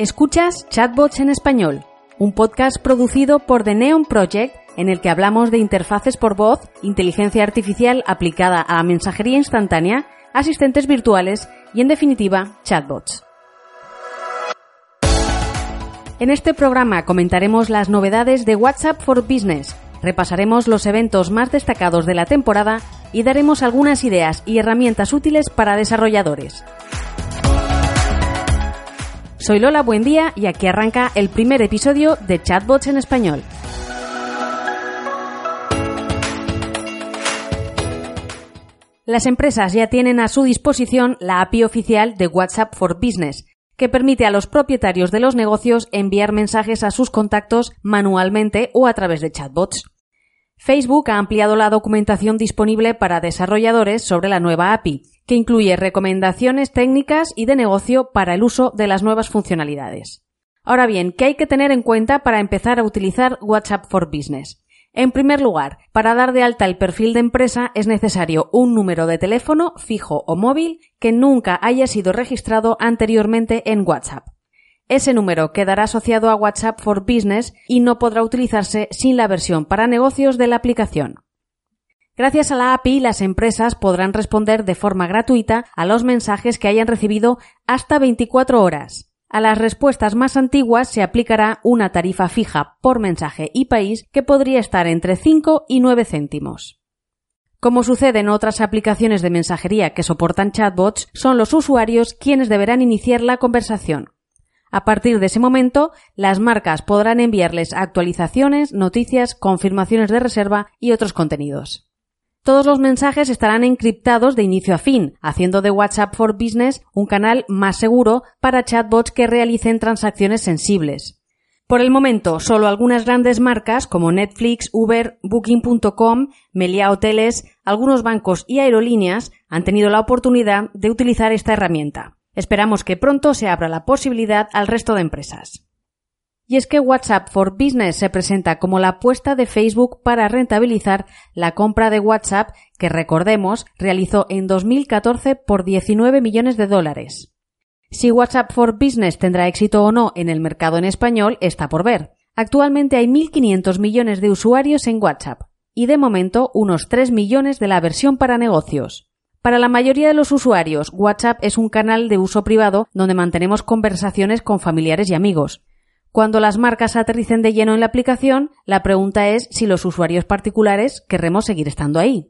Escuchas Chatbots en Español, un podcast producido por The Neon Project en el que hablamos de interfaces por voz, inteligencia artificial aplicada a mensajería instantánea, asistentes virtuales y, en definitiva, chatbots. En este programa comentaremos las novedades de WhatsApp for Business, repasaremos los eventos más destacados de la temporada y daremos algunas ideas y herramientas útiles para desarrolladores. Soy Lola Buen Día y aquí arranca el primer episodio de Chatbots en Español. Las empresas ya tienen a su disposición la API oficial de WhatsApp for Business, que permite a los propietarios de los negocios enviar mensajes a sus contactos manualmente o a través de chatbots. Facebook ha ampliado la documentación disponible para desarrolladores sobre la nueva API, que incluye recomendaciones técnicas y de negocio para el uso de las nuevas funcionalidades. Ahora bien, ¿qué hay que tener en cuenta para empezar a utilizar WhatsApp for Business? En primer lugar, para dar de alta el perfil de empresa es necesario un número de teléfono fijo o móvil que nunca haya sido registrado anteriormente en WhatsApp. Ese número quedará asociado a WhatsApp for Business y no podrá utilizarse sin la versión para negocios de la aplicación. Gracias a la API, las empresas podrán responder de forma gratuita a los mensajes que hayan recibido hasta 24 horas. A las respuestas más antiguas se aplicará una tarifa fija por mensaje y país que podría estar entre 5 y 9 céntimos. Como sucede en otras aplicaciones de mensajería que soportan chatbots, son los usuarios quienes deberán iniciar la conversación. A partir de ese momento, las marcas podrán enviarles actualizaciones, noticias, confirmaciones de reserva y otros contenidos. Todos los mensajes estarán encriptados de inicio a fin, haciendo de WhatsApp for Business un canal más seguro para chatbots que realicen transacciones sensibles. Por el momento, solo algunas grandes marcas como Netflix, Uber, Booking.com, Melia Hoteles, algunos bancos y aerolíneas han tenido la oportunidad de utilizar esta herramienta. Esperamos que pronto se abra la posibilidad al resto de empresas. Y es que WhatsApp for Business se presenta como la apuesta de Facebook para rentabilizar la compra de WhatsApp que, recordemos, realizó en 2014 por 19 millones de dólares. Si WhatsApp for Business tendrá éxito o no en el mercado en español está por ver. Actualmente hay 1.500 millones de usuarios en WhatsApp y de momento unos 3 millones de la versión para negocios. Para la mayoría de los usuarios, WhatsApp es un canal de uso privado donde mantenemos conversaciones con familiares y amigos. Cuando las marcas aterricen de lleno en la aplicación, la pregunta es si los usuarios particulares querremos seguir estando ahí.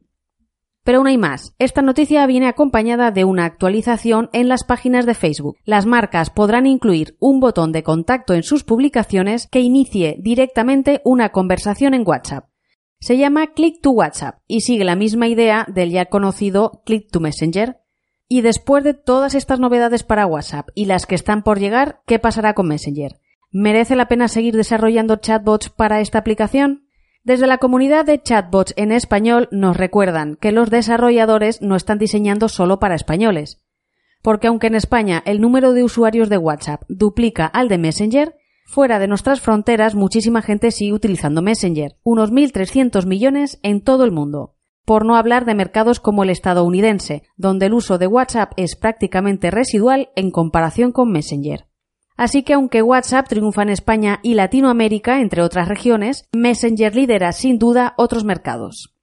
Pero aún hay más. Esta noticia viene acompañada de una actualización en las páginas de Facebook. Las marcas podrán incluir un botón de contacto en sus publicaciones que inicie directamente una conversación en WhatsApp. Se llama Click to WhatsApp y sigue la misma idea del ya conocido Click to Messenger. Y después de todas estas novedades para WhatsApp y las que están por llegar, ¿qué pasará con Messenger? ¿Merece la pena seguir desarrollando chatbots para esta aplicación? Desde la comunidad de chatbots en español nos recuerdan que los desarrolladores no están diseñando solo para españoles. Porque aunque en España el número de usuarios de WhatsApp duplica al de Messenger, Fuera de nuestras fronteras, muchísima gente sigue utilizando Messenger, unos 1.300 millones en todo el mundo. Por no hablar de mercados como el estadounidense, donde el uso de WhatsApp es prácticamente residual en comparación con Messenger. Así que aunque WhatsApp triunfa en España y Latinoamérica, entre otras regiones, Messenger lidera sin duda otros mercados.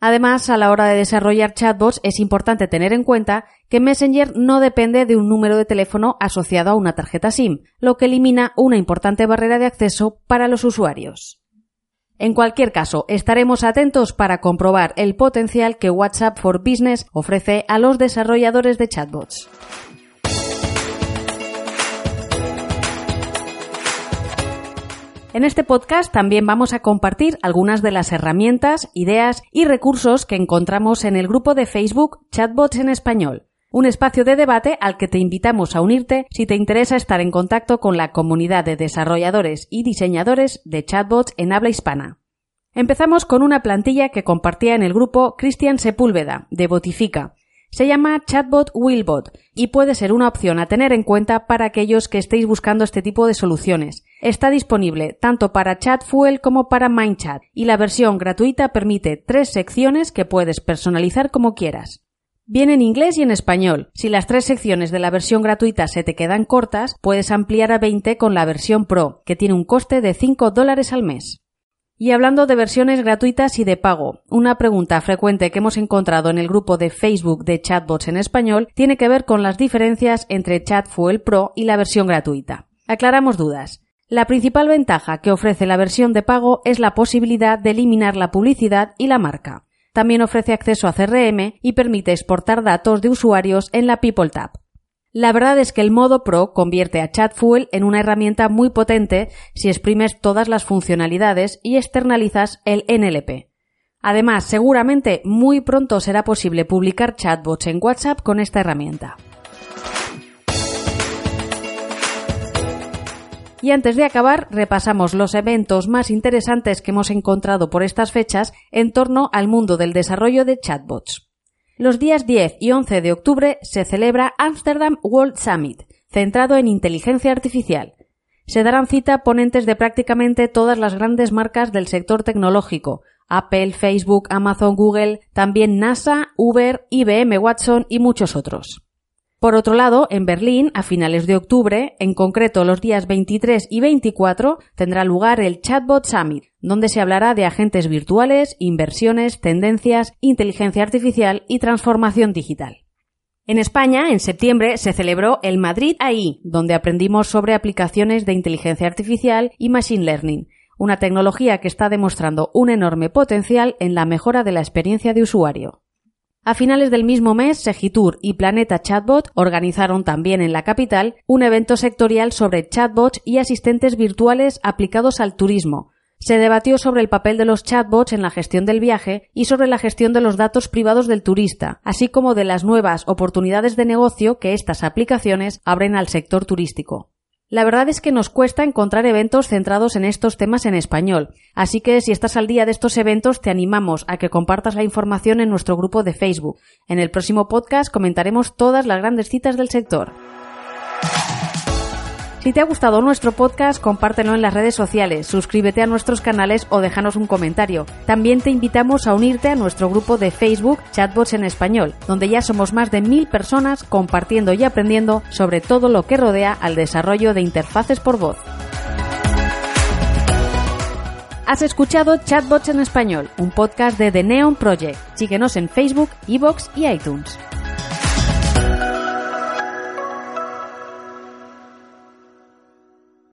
Además, a la hora de desarrollar chatbots es importante tener en cuenta que Messenger no depende de un número de teléfono asociado a una tarjeta SIM, lo que elimina una importante barrera de acceso para los usuarios. En cualquier caso, estaremos atentos para comprobar el potencial que WhatsApp for Business ofrece a los desarrolladores de chatbots. En este podcast también vamos a compartir algunas de las herramientas, ideas y recursos que encontramos en el grupo de Facebook Chatbots en Español, un espacio de debate al que te invitamos a unirte si te interesa estar en contacto con la comunidad de desarrolladores y diseñadores de chatbots en habla hispana. Empezamos con una plantilla que compartía en el grupo Cristian Sepúlveda, de Botifica, se llama Chatbot Willbot y puede ser una opción a tener en cuenta para aquellos que estéis buscando este tipo de soluciones. Está disponible tanto para ChatFuel como para MindChat y la versión gratuita permite tres secciones que puedes personalizar como quieras. Viene en inglés y en español. Si las tres secciones de la versión gratuita se te quedan cortas, puedes ampliar a 20 con la versión Pro, que tiene un coste de 5 dólares al mes. Y hablando de versiones gratuitas y de pago, una pregunta frecuente que hemos encontrado en el grupo de Facebook de chatbots en español tiene que ver con las diferencias entre Chatfuel Pro y la versión gratuita. Aclaramos dudas. La principal ventaja que ofrece la versión de pago es la posibilidad de eliminar la publicidad y la marca. También ofrece acceso a CRM y permite exportar datos de usuarios en la People Tab. La verdad es que el modo Pro convierte a ChatFuel en una herramienta muy potente si exprimes todas las funcionalidades y externalizas el NLP. Además, seguramente muy pronto será posible publicar chatbots en WhatsApp con esta herramienta. Y antes de acabar, repasamos los eventos más interesantes que hemos encontrado por estas fechas en torno al mundo del desarrollo de chatbots. Los días 10 y 11 de octubre se celebra Amsterdam World Summit, centrado en inteligencia artificial. Se darán cita ponentes de prácticamente todas las grandes marcas del sector tecnológico, Apple, Facebook, Amazon, Google, también NASA, Uber, IBM Watson y muchos otros. Por otro lado, en Berlín, a finales de octubre, en concreto los días 23 y 24, tendrá lugar el Chatbot Summit, donde se hablará de agentes virtuales, inversiones, tendencias, inteligencia artificial y transformación digital. En España, en septiembre, se celebró el Madrid AI, donde aprendimos sobre aplicaciones de inteligencia artificial y machine learning, una tecnología que está demostrando un enorme potencial en la mejora de la experiencia de usuario. A finales del mismo mes, Segitur y Planeta Chatbot organizaron también en la capital un evento sectorial sobre chatbots y asistentes virtuales aplicados al turismo. Se debatió sobre el papel de los chatbots en la gestión del viaje y sobre la gestión de los datos privados del turista, así como de las nuevas oportunidades de negocio que estas aplicaciones abren al sector turístico. La verdad es que nos cuesta encontrar eventos centrados en estos temas en español, así que si estás al día de estos eventos te animamos a que compartas la información en nuestro grupo de Facebook. En el próximo podcast comentaremos todas las grandes citas del sector. Si te ha gustado nuestro podcast, compártelo en las redes sociales, suscríbete a nuestros canales o déjanos un comentario. También te invitamos a unirte a nuestro grupo de Facebook Chatbots en Español, donde ya somos más de mil personas compartiendo y aprendiendo sobre todo lo que rodea al desarrollo de interfaces por voz. Has escuchado Chatbots en Español, un podcast de The Neon Project. Síguenos en Facebook, Evox y iTunes.